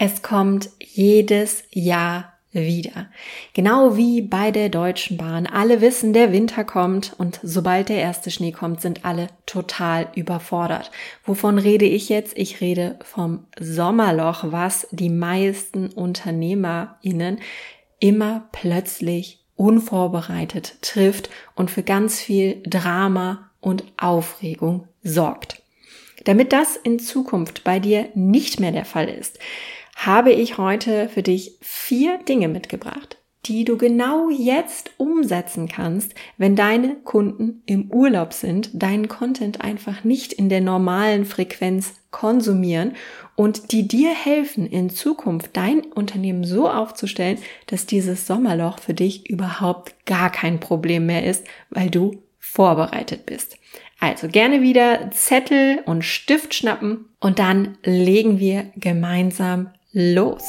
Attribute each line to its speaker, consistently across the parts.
Speaker 1: Es kommt jedes Jahr wieder. Genau wie bei der Deutschen Bahn. Alle wissen, der Winter kommt und sobald der erste Schnee kommt, sind alle total überfordert. Wovon rede ich jetzt? Ich rede vom Sommerloch, was die meisten UnternehmerInnen immer plötzlich unvorbereitet trifft und für ganz viel Drama und Aufregung sorgt. Damit das in Zukunft bei dir nicht mehr der Fall ist, habe ich heute für dich vier Dinge mitgebracht, die du genau jetzt umsetzen kannst, wenn deine Kunden im Urlaub sind, deinen Content einfach nicht in der normalen Frequenz konsumieren und die dir helfen, in Zukunft dein Unternehmen so aufzustellen, dass dieses Sommerloch für dich überhaupt gar kein Problem mehr ist, weil du vorbereitet bist. Also gerne wieder Zettel und Stift schnappen und dann legen wir gemeinsam los.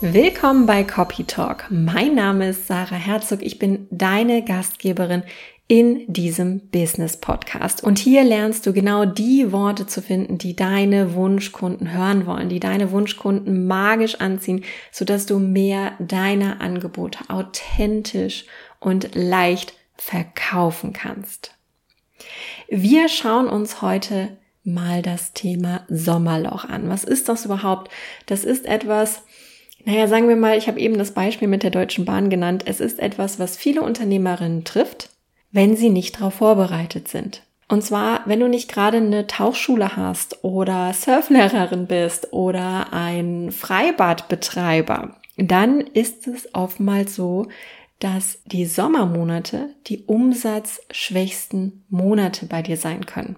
Speaker 1: Willkommen bei Copy Talk. Mein Name ist Sarah Herzog. Ich bin deine Gastgeberin in diesem Business Podcast. Und hier lernst du genau die Worte zu finden, die deine Wunschkunden hören wollen, die deine Wunschkunden magisch anziehen, sodass du mehr deiner Angebote authentisch und leicht verkaufen kannst. Wir schauen uns heute mal das Thema Sommerloch an. Was ist das überhaupt? Das ist etwas, naja, sagen wir mal, ich habe eben das Beispiel mit der Deutschen Bahn genannt. Es ist etwas, was viele Unternehmerinnen trifft, wenn sie nicht darauf vorbereitet sind. Und zwar, wenn du nicht gerade eine Tauchschule hast oder Surflehrerin bist oder ein Freibadbetreiber, dann ist es oftmals so, dass die Sommermonate die umsatzschwächsten Monate bei dir sein können.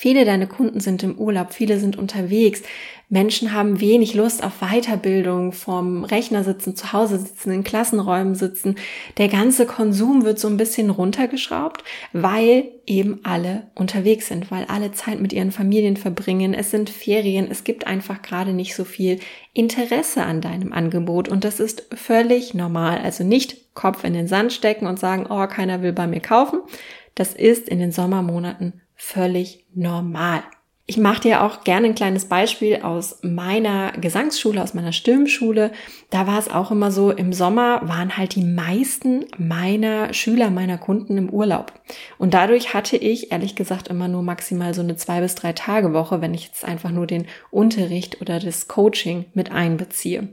Speaker 1: Viele deiner Kunden sind im Urlaub, viele sind unterwegs. Menschen haben wenig Lust auf Weiterbildung, vom Rechner sitzen, zu Hause sitzen, in Klassenräumen sitzen. Der ganze Konsum wird so ein bisschen runtergeschraubt, weil eben alle unterwegs sind, weil alle Zeit mit ihren Familien verbringen. Es sind Ferien, es gibt einfach gerade nicht so viel Interesse an deinem Angebot und das ist völlig normal. Also nicht Kopf in den Sand stecken und sagen, oh, keiner will bei mir kaufen. Das ist in den Sommermonaten völlig normal. Ich mache dir auch gerne ein kleines Beispiel aus meiner Gesangsschule, aus meiner Stimmschule. Da war es auch immer so, im Sommer waren halt die meisten meiner Schüler, meiner Kunden im Urlaub. Und dadurch hatte ich ehrlich gesagt immer nur maximal so eine zwei bis drei Tage Woche, wenn ich jetzt einfach nur den Unterricht oder das Coaching mit einbeziehe.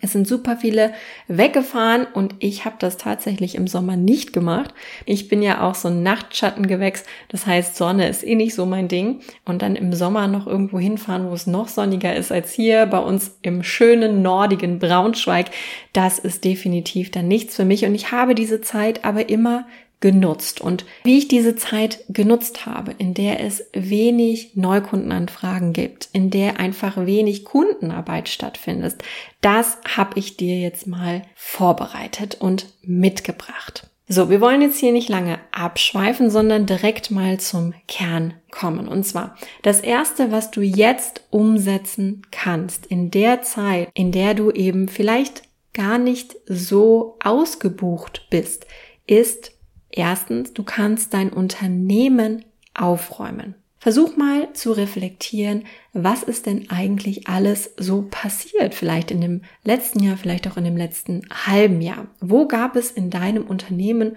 Speaker 1: Es sind super viele weggefahren und ich habe das tatsächlich im Sommer nicht gemacht. Ich bin ja auch so ein Nachtschattengewächs, das heißt Sonne ist eh nicht so mein Ding und dann im Sommer noch irgendwo hinfahren, wo es noch sonniger ist als hier bei uns im schönen nordigen Braunschweig, das ist definitiv dann nichts für mich und ich habe diese Zeit aber immer genutzt und wie ich diese Zeit genutzt habe, in der es wenig Neukundenanfragen gibt, in der einfach wenig Kundenarbeit stattfindet, das habe ich dir jetzt mal vorbereitet und mitgebracht. So, wir wollen jetzt hier nicht lange abschweifen, sondern direkt mal zum Kern kommen. Und zwar, das erste, was du jetzt umsetzen kannst in der Zeit, in der du eben vielleicht gar nicht so ausgebucht bist, ist Erstens, du kannst dein Unternehmen aufräumen. Versuch mal zu reflektieren, was ist denn eigentlich alles so passiert, vielleicht in dem letzten Jahr, vielleicht auch in dem letzten halben Jahr. Wo gab es in deinem Unternehmen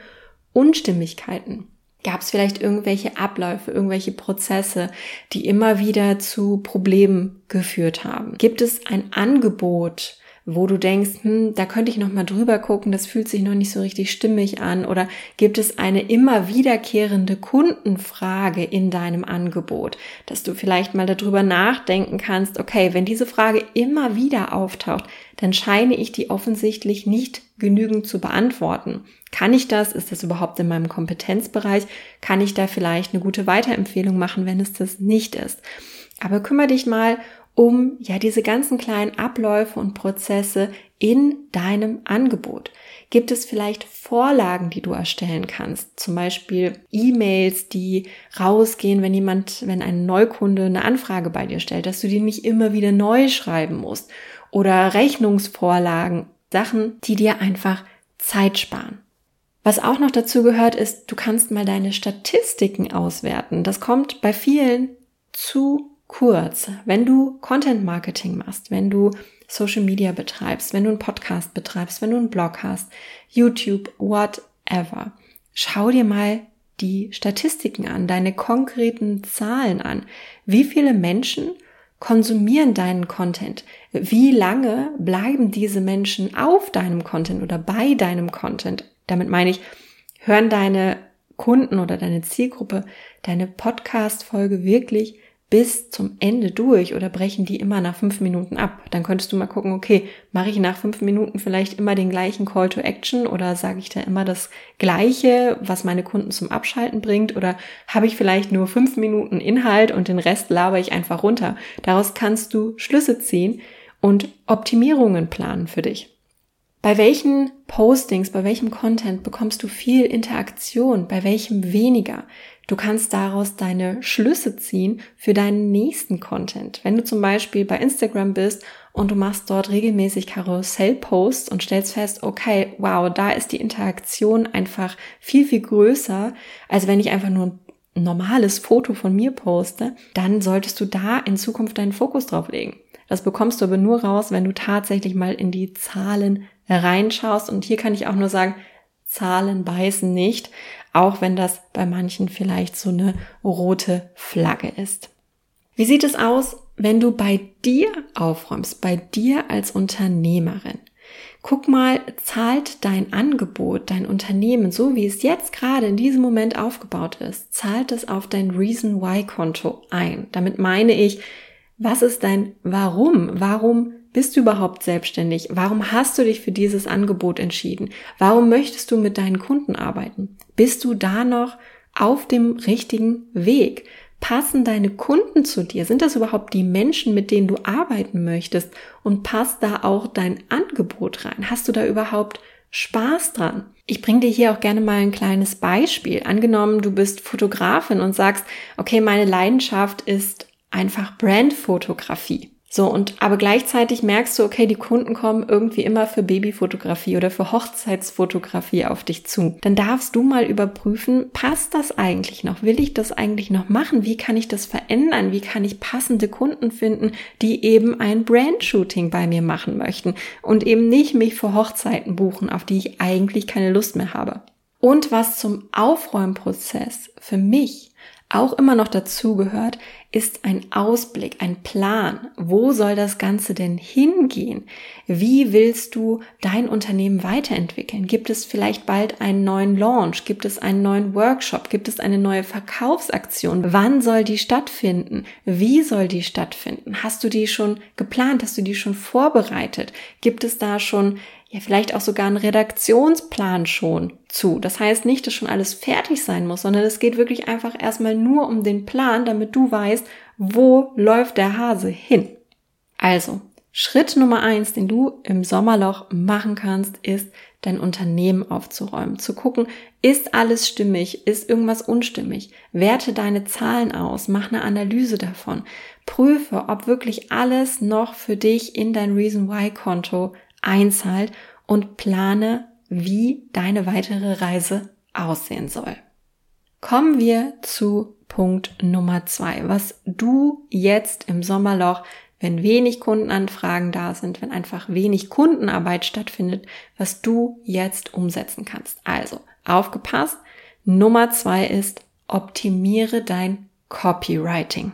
Speaker 1: Unstimmigkeiten? Gab es vielleicht irgendwelche Abläufe, irgendwelche Prozesse, die immer wieder zu Problemen geführt haben? Gibt es ein Angebot, wo du denkst, hm, da könnte ich noch mal drüber gucken, das fühlt sich noch nicht so richtig stimmig an oder gibt es eine immer wiederkehrende Kundenfrage in deinem Angebot, dass du vielleicht mal darüber nachdenken kannst, okay, wenn diese Frage immer wieder auftaucht, dann scheine ich die offensichtlich nicht genügend zu beantworten. Kann ich das? Ist das überhaupt in meinem Kompetenzbereich? Kann ich da vielleicht eine gute Weiterempfehlung machen, wenn es das nicht ist? Aber kümmere dich mal um ja diese ganzen kleinen Abläufe und Prozesse in deinem Angebot? Gibt es vielleicht Vorlagen, die du erstellen kannst? Zum Beispiel E-Mails, die rausgehen, wenn jemand, wenn ein Neukunde eine Anfrage bei dir stellt, dass du die nicht immer wieder neu schreiben musst. Oder Rechnungsvorlagen, Sachen, die dir einfach Zeit sparen. Was auch noch dazu gehört, ist, du kannst mal deine Statistiken auswerten. Das kommt bei vielen zu kurz, wenn du Content Marketing machst, wenn du Social Media betreibst, wenn du einen Podcast betreibst, wenn du einen Blog hast, YouTube, whatever, schau dir mal die Statistiken an, deine konkreten Zahlen an. Wie viele Menschen konsumieren deinen Content? Wie lange bleiben diese Menschen auf deinem Content oder bei deinem Content? Damit meine ich, hören deine Kunden oder deine Zielgruppe deine Podcast-Folge wirklich bis zum Ende durch oder brechen die immer nach fünf Minuten ab? Dann könntest du mal gucken, okay, mache ich nach fünf Minuten vielleicht immer den gleichen Call to Action oder sage ich da immer das Gleiche, was meine Kunden zum Abschalten bringt oder habe ich vielleicht nur fünf Minuten Inhalt und den Rest laber ich einfach runter? Daraus kannst du Schlüsse ziehen und Optimierungen planen für dich. Bei welchen Postings, bei welchem Content bekommst du viel Interaktion, bei welchem weniger? Du kannst daraus deine Schlüsse ziehen für deinen nächsten Content. Wenn du zum Beispiel bei Instagram bist und du machst dort regelmäßig Karussell-Posts und stellst fest, okay, wow, da ist die Interaktion einfach viel, viel größer, als wenn ich einfach nur ein normales Foto von mir poste, dann solltest du da in Zukunft deinen Fokus drauf legen. Das bekommst du aber nur raus, wenn du tatsächlich mal in die Zahlen reinschaust. Und hier kann ich auch nur sagen, Zahlen beißen nicht auch wenn das bei manchen vielleicht so eine rote Flagge ist. Wie sieht es aus, wenn du bei dir aufräumst, bei dir als Unternehmerin? Guck mal, zahlt dein Angebot, dein Unternehmen, so wie es jetzt gerade in diesem Moment aufgebaut ist, zahlt es auf dein Reason Why Konto ein. Damit meine ich, was ist dein Warum? Warum bist du überhaupt selbstständig? Warum hast du dich für dieses Angebot entschieden? Warum möchtest du mit deinen Kunden arbeiten? Bist du da noch auf dem richtigen Weg? Passen deine Kunden zu dir? Sind das überhaupt die Menschen, mit denen du arbeiten möchtest? Und passt da auch dein Angebot rein? Hast du da überhaupt Spaß dran? Ich bringe dir hier auch gerne mal ein kleines Beispiel. Angenommen, du bist Fotografin und sagst, okay, meine Leidenschaft ist einfach Brandfotografie. So, und aber gleichzeitig merkst du, okay, die Kunden kommen irgendwie immer für Babyfotografie oder für Hochzeitsfotografie auf dich zu. Dann darfst du mal überprüfen, passt das eigentlich noch? Will ich das eigentlich noch machen? Wie kann ich das verändern? Wie kann ich passende Kunden finden, die eben ein Brandshooting bei mir machen möchten und eben nicht mich für Hochzeiten buchen, auf die ich eigentlich keine Lust mehr habe? Und was zum Aufräumprozess für mich auch immer noch dazugehört, ist ein Ausblick, ein Plan. Wo soll das Ganze denn hingehen? Wie willst du dein Unternehmen weiterentwickeln? Gibt es vielleicht bald einen neuen Launch? Gibt es einen neuen Workshop? Gibt es eine neue Verkaufsaktion? Wann soll die stattfinden? Wie soll die stattfinden? Hast du die schon geplant? Hast du die schon vorbereitet? Gibt es da schon ja vielleicht auch sogar einen Redaktionsplan schon zu. Das heißt nicht, dass schon alles fertig sein muss, sondern es geht wirklich einfach erstmal nur um den Plan, damit du weißt, wo läuft der Hase hin. Also, Schritt Nummer eins, den du im Sommerloch machen kannst, ist, dein Unternehmen aufzuräumen, zu gucken, ist alles stimmig, ist irgendwas unstimmig, werte deine Zahlen aus, mach eine Analyse davon, prüfe, ob wirklich alles noch für dich in dein Reason Why Konto einzahlt und plane, wie deine weitere Reise aussehen soll. Kommen wir zu Punkt Nummer zwei, was du jetzt im Sommerloch, wenn wenig Kundenanfragen da sind, wenn einfach wenig Kundenarbeit stattfindet, was du jetzt umsetzen kannst. Also, aufgepasst. Nummer zwei ist, optimiere dein Copywriting.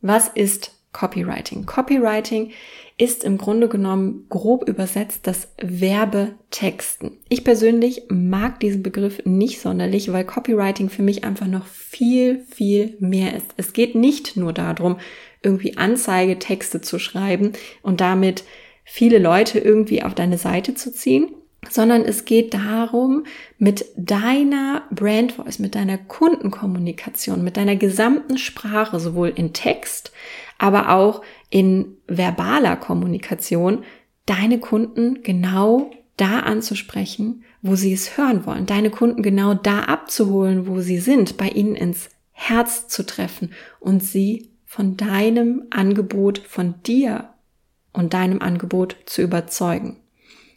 Speaker 1: Was ist Copywriting? Copywriting ist im Grunde genommen grob übersetzt das Werbetexten. Ich persönlich mag diesen Begriff nicht sonderlich, weil Copywriting für mich einfach noch viel, viel mehr ist. Es geht nicht nur darum, irgendwie Anzeigetexte zu schreiben und damit viele Leute irgendwie auf deine Seite zu ziehen, sondern es geht darum, mit deiner Brand Voice, mit deiner Kundenkommunikation, mit deiner gesamten Sprache, sowohl in Text, aber auch in verbaler Kommunikation deine Kunden genau da anzusprechen, wo sie es hören wollen, deine Kunden genau da abzuholen, wo sie sind, bei ihnen ins Herz zu treffen und sie von deinem Angebot, von dir und deinem Angebot zu überzeugen.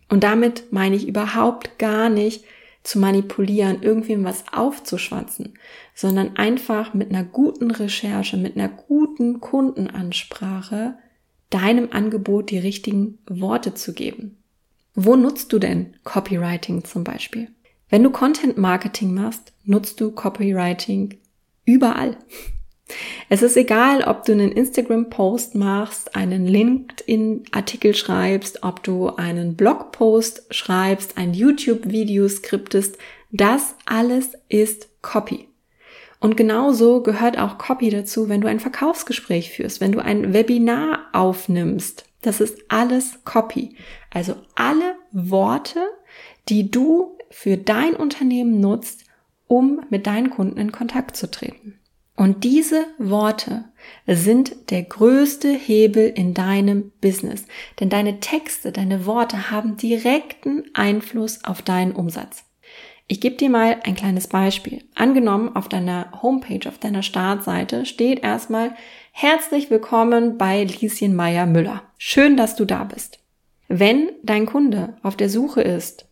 Speaker 1: Und damit meine ich überhaupt gar nicht, zu manipulieren, irgendwem was aufzuschwatzen, sondern einfach mit einer guten Recherche, mit einer guten Kundenansprache deinem Angebot die richtigen Worte zu geben. Wo nutzt du denn Copywriting zum Beispiel? Wenn du Content Marketing machst, nutzt du Copywriting überall. Es ist egal, ob du einen Instagram-Post machst, einen LinkedIn-Artikel schreibst, ob du einen Blog-Post schreibst, ein YouTube-Video skriptest. Das alles ist Copy. Und genauso gehört auch Copy dazu, wenn du ein Verkaufsgespräch führst, wenn du ein Webinar aufnimmst. Das ist alles Copy. Also alle Worte, die du für dein Unternehmen nutzt, um mit deinen Kunden in Kontakt zu treten. Und diese Worte sind der größte Hebel in deinem Business. Denn deine Texte, deine Worte haben direkten Einfluss auf deinen Umsatz. Ich gebe dir mal ein kleines Beispiel. Angenommen, auf deiner Homepage, auf deiner Startseite steht erstmal Herzlich willkommen bei Lieschen Meyer Müller. Schön, dass du da bist. Wenn dein Kunde auf der Suche ist,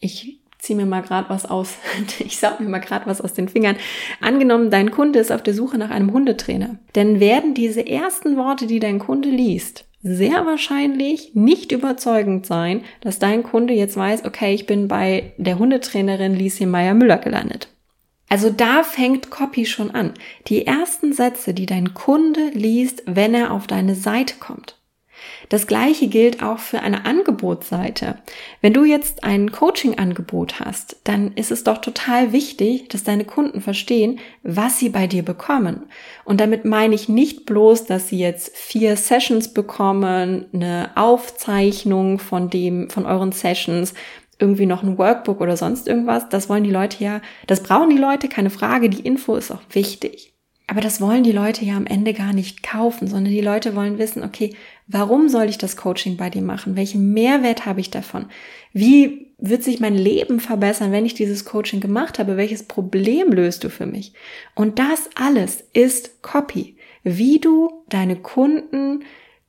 Speaker 1: ich zieh mir mal gerade was aus, ich saug mir mal gerade was aus den Fingern. Angenommen, dein Kunde ist auf der Suche nach einem Hundetrainer, dann werden diese ersten Worte, die dein Kunde liest, sehr wahrscheinlich nicht überzeugend sein, dass dein Kunde jetzt weiß, okay, ich bin bei der Hundetrainerin Lieschen Meyer-Müller gelandet. Also da fängt Copy schon an. Die ersten Sätze, die dein Kunde liest, wenn er auf deine Seite kommt. Das gleiche gilt auch für eine Angebotsseite. Wenn du jetzt ein Coaching-Angebot hast, dann ist es doch total wichtig, dass deine Kunden verstehen, was sie bei dir bekommen. Und damit meine ich nicht bloß, dass sie jetzt vier Sessions bekommen, eine Aufzeichnung von dem, von euren Sessions, irgendwie noch ein Workbook oder sonst irgendwas. Das wollen die Leute ja, das brauchen die Leute, keine Frage. Die Info ist auch wichtig. Aber das wollen die Leute ja am Ende gar nicht kaufen, sondern die Leute wollen wissen, okay, warum soll ich das Coaching bei dir machen? Welchen Mehrwert habe ich davon? Wie wird sich mein Leben verbessern, wenn ich dieses Coaching gemacht habe? Welches Problem löst du für mich? Und das alles ist Copy. Wie du deine Kunden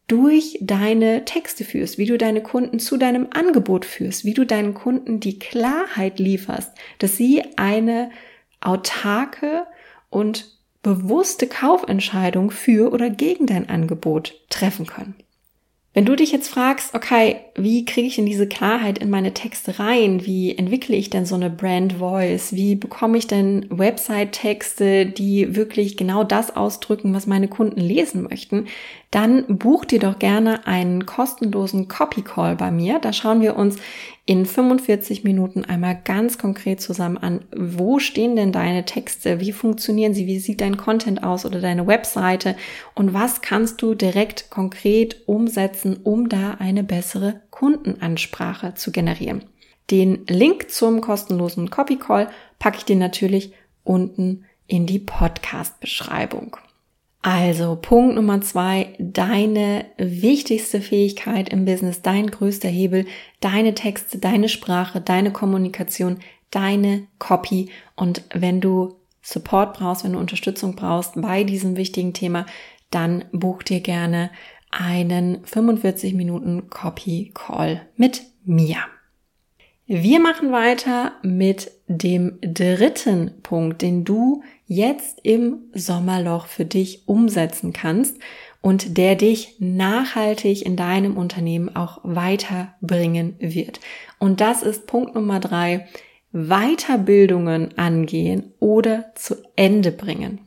Speaker 1: durch deine Texte führst, wie du deine Kunden zu deinem Angebot führst, wie du deinen Kunden die Klarheit lieferst, dass sie eine autarke und bewusste Kaufentscheidung für oder gegen dein Angebot treffen können. Wenn du dich jetzt fragst, okay, wie kriege ich denn diese Klarheit in meine Texte rein? Wie entwickle ich denn so eine Brand Voice? Wie bekomme ich denn Website-Texte, die wirklich genau das ausdrücken, was meine Kunden lesen möchten? Dann buch dir doch gerne einen kostenlosen Copy Call bei mir. Da schauen wir uns in 45 Minuten einmal ganz konkret zusammen an, wo stehen denn deine Texte, wie funktionieren sie, wie sieht dein Content aus oder deine Webseite und was kannst du direkt konkret umsetzen, um da eine bessere Kundenansprache zu generieren. Den Link zum kostenlosen Copy Call packe ich dir natürlich unten in die Podcast-Beschreibung. Also Punkt Nummer zwei, deine wichtigste Fähigkeit im Business, dein größter Hebel, deine Texte, deine Sprache, deine Kommunikation, deine Copy. Und wenn du Support brauchst, wenn du Unterstützung brauchst bei diesem wichtigen Thema, dann buch dir gerne einen 45 Minuten Copy Call mit mir. Wir machen weiter mit dem dritten Punkt, den du jetzt im Sommerloch für dich umsetzen kannst und der dich nachhaltig in deinem Unternehmen auch weiterbringen wird. Und das ist Punkt Nummer drei, Weiterbildungen angehen oder zu Ende bringen.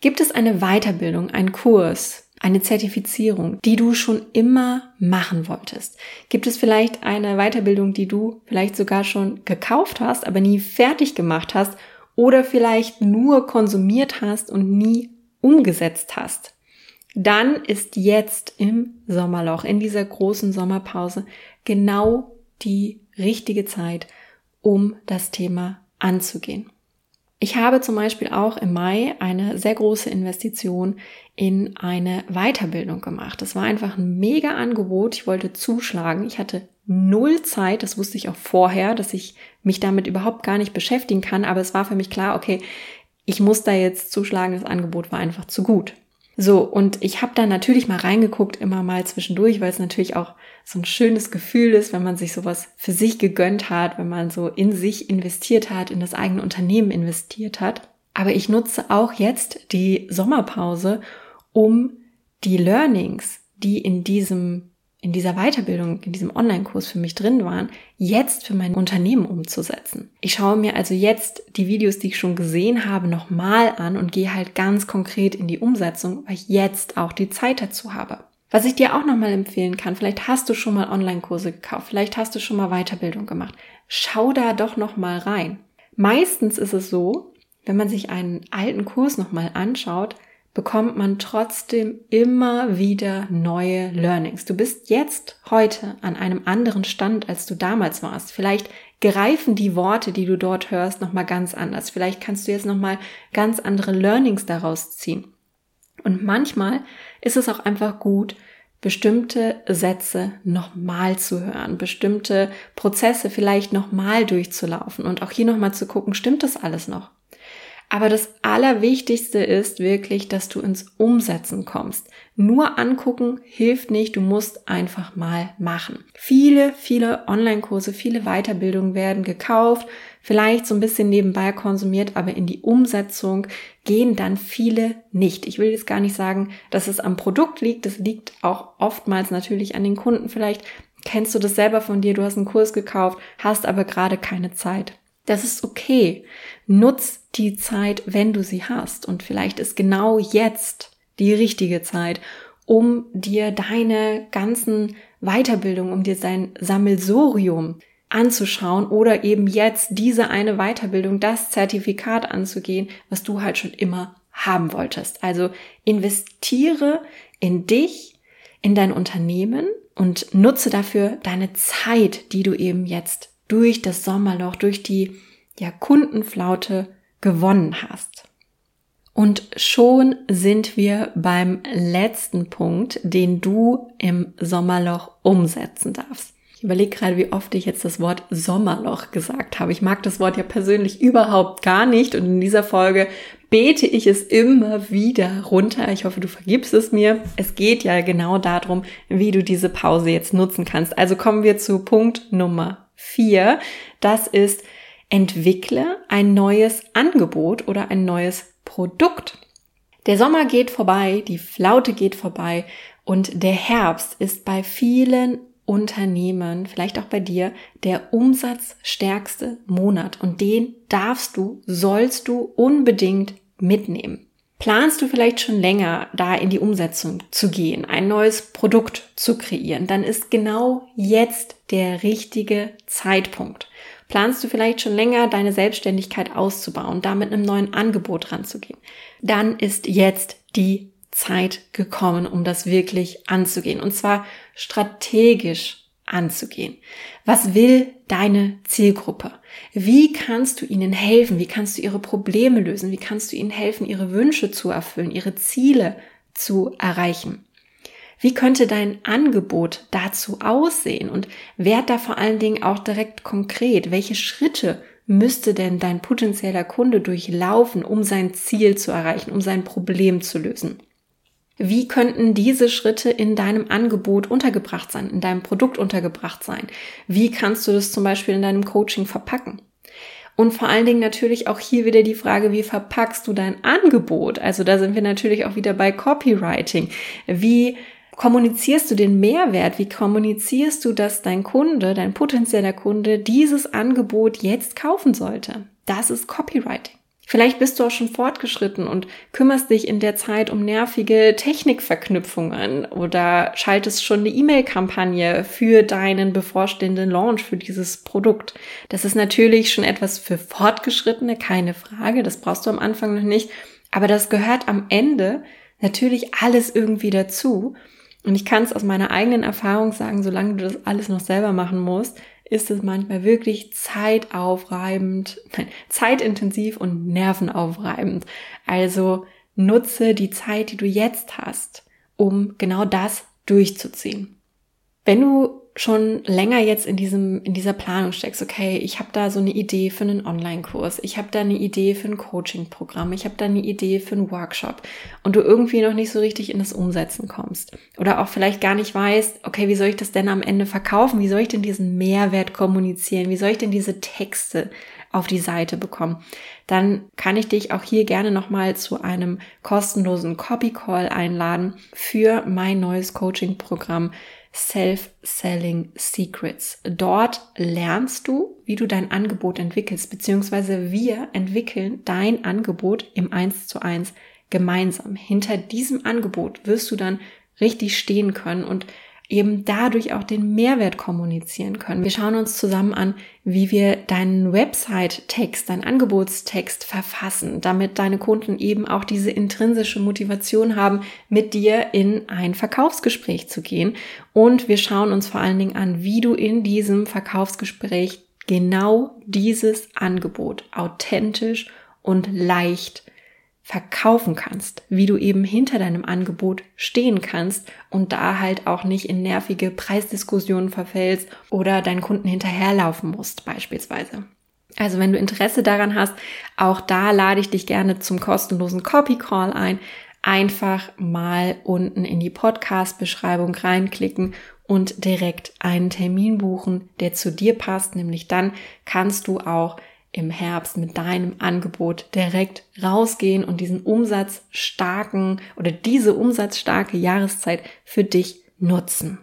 Speaker 1: Gibt es eine Weiterbildung, einen Kurs, eine Zertifizierung, die du schon immer machen wolltest? Gibt es vielleicht eine Weiterbildung, die du vielleicht sogar schon gekauft hast, aber nie fertig gemacht hast oder vielleicht nur konsumiert hast und nie umgesetzt hast, dann ist jetzt im Sommerloch, in dieser großen Sommerpause, genau die richtige Zeit, um das Thema anzugehen. Ich habe zum Beispiel auch im Mai eine sehr große Investition in eine Weiterbildung gemacht. Das war einfach ein mega Angebot. Ich wollte zuschlagen. Ich hatte null Zeit. Das wusste ich auch vorher, dass ich mich damit überhaupt gar nicht beschäftigen kann. Aber es war für mich klar, okay, ich muss da jetzt zuschlagen. Das Angebot war einfach zu gut. So, und ich habe da natürlich mal reingeguckt, immer mal zwischendurch, weil es natürlich auch so ein schönes Gefühl ist, wenn man sich sowas für sich gegönnt hat, wenn man so in sich investiert hat, in das eigene Unternehmen investiert hat. Aber ich nutze auch jetzt die Sommerpause, um die Learnings, die in diesem in dieser Weiterbildung, in diesem Online-Kurs für mich drin waren, jetzt für mein Unternehmen umzusetzen. Ich schaue mir also jetzt die Videos, die ich schon gesehen habe, nochmal an und gehe halt ganz konkret in die Umsetzung, weil ich jetzt auch die Zeit dazu habe. Was ich dir auch nochmal empfehlen kann, vielleicht hast du schon mal Online-Kurse gekauft, vielleicht hast du schon mal Weiterbildung gemacht. Schau da doch nochmal rein. Meistens ist es so, wenn man sich einen alten Kurs nochmal anschaut, bekommt man trotzdem immer wieder neue Learnings. Du bist jetzt heute an einem anderen Stand, als du damals warst. Vielleicht greifen die Worte, die du dort hörst, nochmal ganz anders. Vielleicht kannst du jetzt nochmal ganz andere Learnings daraus ziehen. Und manchmal ist es auch einfach gut, bestimmte Sätze nochmal zu hören, bestimmte Prozesse vielleicht nochmal durchzulaufen und auch hier nochmal zu gucken, stimmt das alles noch? Aber das Allerwichtigste ist wirklich, dass du ins Umsetzen kommst. Nur angucken hilft nicht, du musst einfach mal machen. Viele, viele Online-Kurse, viele Weiterbildungen werden gekauft, vielleicht so ein bisschen nebenbei konsumiert, aber in die Umsetzung gehen dann viele nicht. Ich will jetzt gar nicht sagen, dass es am Produkt liegt, es liegt auch oftmals natürlich an den Kunden. Vielleicht kennst du das selber von dir, du hast einen Kurs gekauft, hast aber gerade keine Zeit. Das ist okay. Nutz die Zeit, wenn du sie hast. Und vielleicht ist genau jetzt die richtige Zeit, um dir deine ganzen Weiterbildung, um dir sein Sammelsorium anzuschauen oder eben jetzt diese eine Weiterbildung, das Zertifikat anzugehen, was du halt schon immer haben wolltest. Also investiere in dich, in dein Unternehmen und nutze dafür deine Zeit, die du eben jetzt durch das Sommerloch, durch die ja, Kundenflaute gewonnen hast. Und schon sind wir beim letzten Punkt, den du im Sommerloch umsetzen darfst. Ich überlege gerade, wie oft ich jetzt das Wort Sommerloch gesagt habe. Ich mag das Wort ja persönlich überhaupt gar nicht und in dieser Folge bete ich es immer wieder runter. Ich hoffe, du vergibst es mir. Es geht ja genau darum, wie du diese Pause jetzt nutzen kannst. Also kommen wir zu Punkt Nummer Vier, das ist, entwickle ein neues Angebot oder ein neues Produkt. Der Sommer geht vorbei, die Flaute geht vorbei und der Herbst ist bei vielen Unternehmen, vielleicht auch bei dir, der umsatzstärkste Monat und den darfst du, sollst du unbedingt mitnehmen. Planst du vielleicht schon länger, da in die Umsetzung zu gehen, ein neues Produkt zu kreieren, dann ist genau jetzt der richtige Zeitpunkt. Planst du vielleicht schon länger, deine Selbstständigkeit auszubauen, da mit einem neuen Angebot ranzugehen, dann ist jetzt die Zeit gekommen, um das wirklich anzugehen. Und zwar strategisch anzugehen. Was will deine Zielgruppe? Wie kannst du ihnen helfen? Wie kannst du ihre Probleme lösen? Wie kannst du ihnen helfen, ihre Wünsche zu erfüllen, ihre Ziele zu erreichen? Wie könnte dein Angebot dazu aussehen? Und werd da vor allen Dingen auch direkt konkret. Welche Schritte müsste denn dein potenzieller Kunde durchlaufen, um sein Ziel zu erreichen, um sein Problem zu lösen? Wie könnten diese Schritte in deinem Angebot untergebracht sein, in deinem Produkt untergebracht sein? Wie kannst du das zum Beispiel in deinem Coaching verpacken? Und vor allen Dingen natürlich auch hier wieder die Frage, wie verpackst du dein Angebot? Also da sind wir natürlich auch wieder bei Copywriting. Wie kommunizierst du den Mehrwert? Wie kommunizierst du, dass dein Kunde, dein potenzieller Kunde dieses Angebot jetzt kaufen sollte? Das ist Copywriting. Vielleicht bist du auch schon fortgeschritten und kümmerst dich in der Zeit um nervige Technikverknüpfungen oder schaltest schon eine E-Mail-Kampagne für deinen bevorstehenden Launch für dieses Produkt. Das ist natürlich schon etwas für Fortgeschrittene, keine Frage. Das brauchst du am Anfang noch nicht. Aber das gehört am Ende natürlich alles irgendwie dazu. Und ich kann es aus meiner eigenen Erfahrung sagen, solange du das alles noch selber machen musst, ist es manchmal wirklich zeitaufreibend, nein, zeitintensiv und nervenaufreibend. Also nutze die Zeit, die du jetzt hast, um genau das durchzuziehen. Wenn du schon länger jetzt in diesem in dieser Planung steckst, okay, ich habe da so eine Idee für einen Online-Kurs, ich habe da eine Idee für ein Coaching-Programm, ich habe da eine Idee für einen Workshop und du irgendwie noch nicht so richtig in das Umsetzen kommst oder auch vielleicht gar nicht weißt, okay, wie soll ich das denn am Ende verkaufen? Wie soll ich denn diesen Mehrwert kommunizieren? Wie soll ich denn diese Texte auf die Seite bekommen, dann kann ich dich auch hier gerne nochmal zu einem kostenlosen Copy Call einladen für mein neues Coaching-Programm Self-Selling Secrets. Dort lernst du, wie du dein Angebot entwickelst, beziehungsweise wir entwickeln dein Angebot im 1 zu 1 gemeinsam. Hinter diesem Angebot wirst du dann richtig stehen können und eben dadurch auch den Mehrwert kommunizieren können. Wir schauen uns zusammen an, wie wir deinen Website-Text, deinen Angebotstext verfassen, damit deine Kunden eben auch diese intrinsische Motivation haben, mit dir in ein Verkaufsgespräch zu gehen. Und wir schauen uns vor allen Dingen an, wie du in diesem Verkaufsgespräch genau dieses Angebot authentisch und leicht verkaufen kannst, wie du eben hinter deinem Angebot stehen kannst und da halt auch nicht in nervige Preisdiskussionen verfällst oder deinen Kunden hinterherlaufen musst beispielsweise. Also wenn du Interesse daran hast, auch da lade ich dich gerne zum kostenlosen Copy Call ein. Einfach mal unten in die Podcast-Beschreibung reinklicken und direkt einen Termin buchen, der zu dir passt. Nämlich dann kannst du auch im Herbst mit deinem Angebot direkt rausgehen und diesen umsatzstarken oder diese umsatzstarke Jahreszeit für dich nutzen.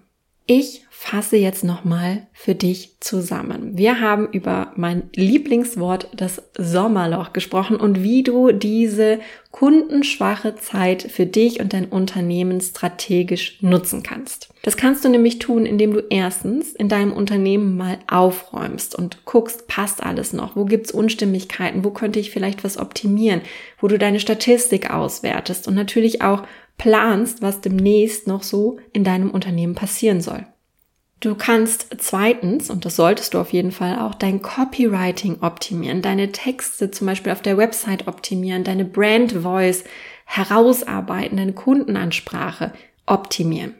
Speaker 1: Ich fasse jetzt nochmal für dich zusammen. Wir haben über mein Lieblingswort, das Sommerloch, gesprochen und wie du diese kundenschwache Zeit für dich und dein Unternehmen strategisch nutzen kannst. Das kannst du nämlich tun, indem du erstens in deinem Unternehmen mal aufräumst und guckst, passt alles noch? Wo gibt's Unstimmigkeiten? Wo könnte ich vielleicht was optimieren? Wo du deine Statistik auswertest und natürlich auch planst, was demnächst noch so in deinem Unternehmen passieren soll. Du kannst zweitens, und das solltest du auf jeden Fall auch, dein Copywriting optimieren, deine Texte zum Beispiel auf der Website optimieren, deine Brand Voice herausarbeiten, deine Kundenansprache optimieren.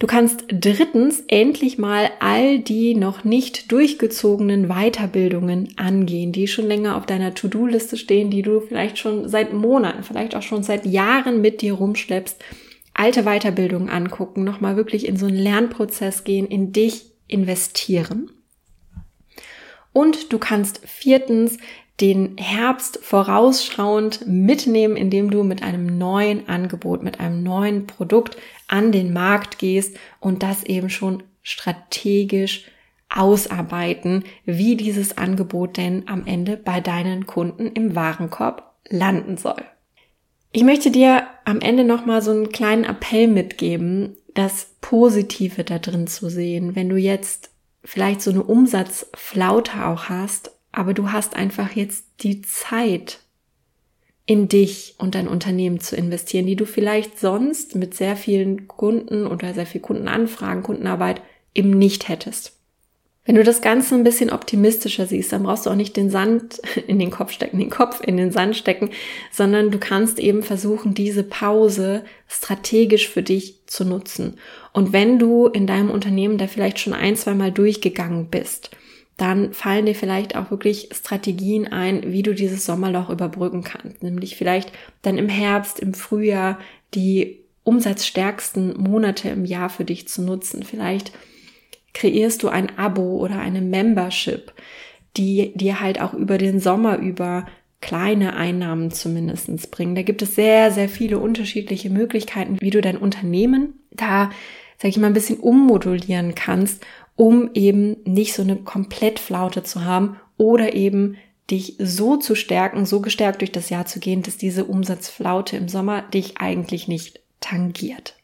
Speaker 1: Du kannst drittens endlich mal all die noch nicht durchgezogenen Weiterbildungen angehen, die schon länger auf deiner To-Do-Liste stehen, die du vielleicht schon seit Monaten, vielleicht auch schon seit Jahren mit dir rumschleppst alte Weiterbildungen angucken, nochmal wirklich in so einen Lernprozess gehen, in dich investieren. Und du kannst viertens den Herbst vorausschauend mitnehmen, indem du mit einem neuen Angebot, mit einem neuen Produkt an den Markt gehst und das eben schon strategisch ausarbeiten, wie dieses Angebot denn am Ende bei deinen Kunden im Warenkorb landen soll. Ich möchte dir am Ende nochmal so einen kleinen Appell mitgeben, das Positive da drin zu sehen. Wenn du jetzt vielleicht so eine Umsatzflaute auch hast, aber du hast einfach jetzt die Zeit, in dich und dein Unternehmen zu investieren, die du vielleicht sonst mit sehr vielen Kunden oder sehr viel Kundenanfragen, Kundenarbeit eben nicht hättest. Wenn du das Ganze ein bisschen optimistischer siehst, dann brauchst du auch nicht den Sand in den Kopf stecken, den Kopf in den Sand stecken, sondern du kannst eben versuchen, diese Pause strategisch für dich zu nutzen. Und wenn du in deinem Unternehmen da vielleicht schon ein, zwei Mal durchgegangen bist, dann fallen dir vielleicht auch wirklich Strategien ein, wie du dieses Sommerloch überbrücken kannst. Nämlich vielleicht dann im Herbst, im Frühjahr die umsatzstärksten Monate im Jahr für dich zu nutzen. Vielleicht kreierst du ein Abo oder eine Membership, die dir halt auch über den Sommer über kleine Einnahmen zumindestens bringen. Da gibt es sehr, sehr viele unterschiedliche Möglichkeiten, wie du dein Unternehmen da, sag ich mal, ein bisschen ummodulieren kannst, um eben nicht so eine Komplettflaute zu haben oder eben dich so zu stärken, so gestärkt durch das Jahr zu gehen, dass diese Umsatzflaute im Sommer dich eigentlich nicht tangiert.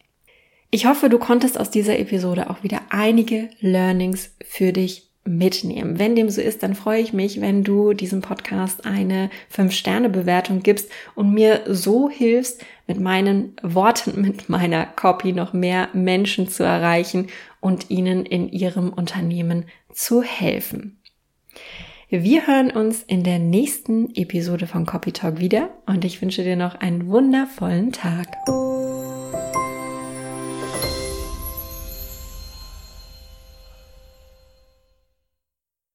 Speaker 1: Ich hoffe, du konntest aus dieser Episode auch wieder einige Learnings für dich mitnehmen. Wenn dem so ist, dann freue ich mich, wenn du diesem Podcast eine 5-Sterne-Bewertung gibst und mir so hilfst, mit meinen Worten, mit meiner Copy noch mehr Menschen zu erreichen und ihnen in ihrem Unternehmen zu helfen. Wir hören uns in der nächsten Episode von Copy Talk wieder und ich wünsche dir noch einen wundervollen Tag.